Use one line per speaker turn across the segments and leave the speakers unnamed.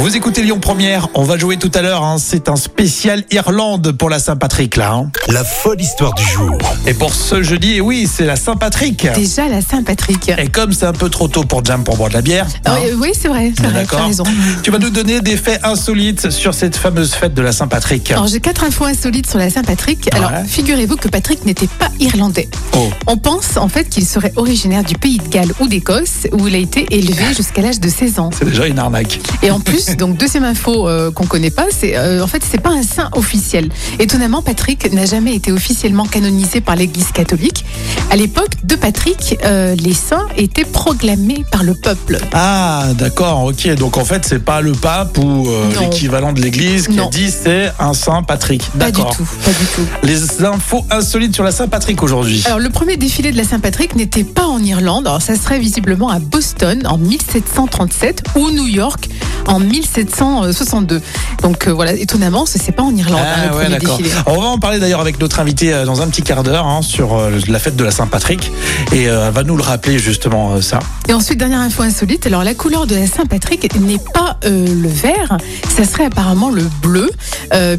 Vous écoutez Lyon Première, on va jouer tout à l'heure, hein. c'est un spécial Irlande pour la Saint-Patrick là. hein.
La folle histoire du jour.
Et pour ce jeudi, eh oui, c'est la Saint-Patrick.
Déjà la Saint-Patrick.
Et comme c'est un peu trop tôt pour Jam pour boire de la bière, hein,
Oui, oui, c'est vrai, c'est
on est
vrai, tu as
d'accord
raison.
Tu vas nous donner des faits insolites sur cette fameuse fête de la Saint-Patrick.
Alors j'ai quatre infos insolites sur la Saint-Patrick. Alors
Ouais.
figurez-vous que Patrick n'était pas irlandais.
Oh.
On pense en fait qu'il serait originaire du pays de Galles ou d'Écosse où il a été élevé jusqu'à l'âge de 16 ans.
C'est déjà une arnaque.
Et en plus, donc deuxième info euh, qu'on connaît pas, c'est euh, en fait c'est pas un saint officiel. Étonnamment, Patrick n'a jamais été officiellement canonisé par l'Église catholique. À l'époque de Patrick, euh, les saints étaient proclamés par le peuple.
Ah, d'accord, ok. Donc en fait, c'est pas le pape ou euh,
Non.
l'équivalent de l'église qui a dit c'est un Saint Patrick.
Pas du
D'accord.
tout, pas du tout.
Les infos insolites sur la Saint-Patrick aujourd'hui.
Alors le premier défilé de la Saint-Patrick n'était pas en Irlande, alors ça serait visiblement à Boston en 1737 ou New York en 1762. Donc euh, voilà, étonnamment, ce c'est pas en Irlande hein, le
Ah ouais,
premier.
On va en parler d'ailleurs avec notre invité euh, dans un petit quart d'heure hein, sur euh, la fête de la Saint-Patrick et elle va nous le rappeler justement ça.
Et ensuite, dernière info insolite, alors la couleur de la Saint-Patrick n'est pas le vert, ça serait apparemment le bleu,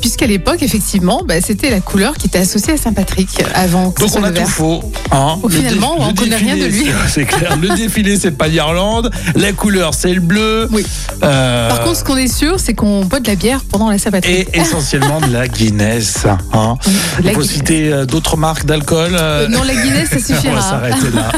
puisqu'à l'époque, effectivement, bah, c'était la couleur qui était associée à Saint-Patrick avant que
Donc on a tout faux. Hein.
Au
Le
finalement, on
le
connaît rien de lui.
c'est- C'est clair. Le défilé, c'est pas l'Irlande. La couleur, c'est le bleu.
Oui.
Euh,
Par contre, ce qu'on est sûr, c'est qu'on boit de la bière pendant la Saint-Patrick.
et essentiellement de la Guinness. Hein.
La
Il faut
Guinness.
citer euh, d'autres marques d'alcool. euh,
Euh, non, la Guinness, ça
On va
suffira.
s'arrêter là.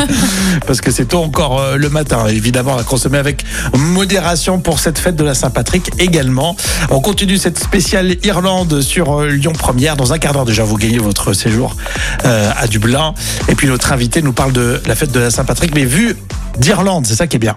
Parce que c'est tôt encore euh, le matin. Évidemment, à consommer avec modération pour cette fête de la Saint-Patrick également. On continue cette spéciale Irlande sur euh, Lyon Première. Dans un quart d'heure déjà, vous gagnez votre séjour euh, à Dublin. Et puis notre invité nous parle de la fête de la Saint-Patrick, mais vu d'Irlande, c'est ça qui est bien.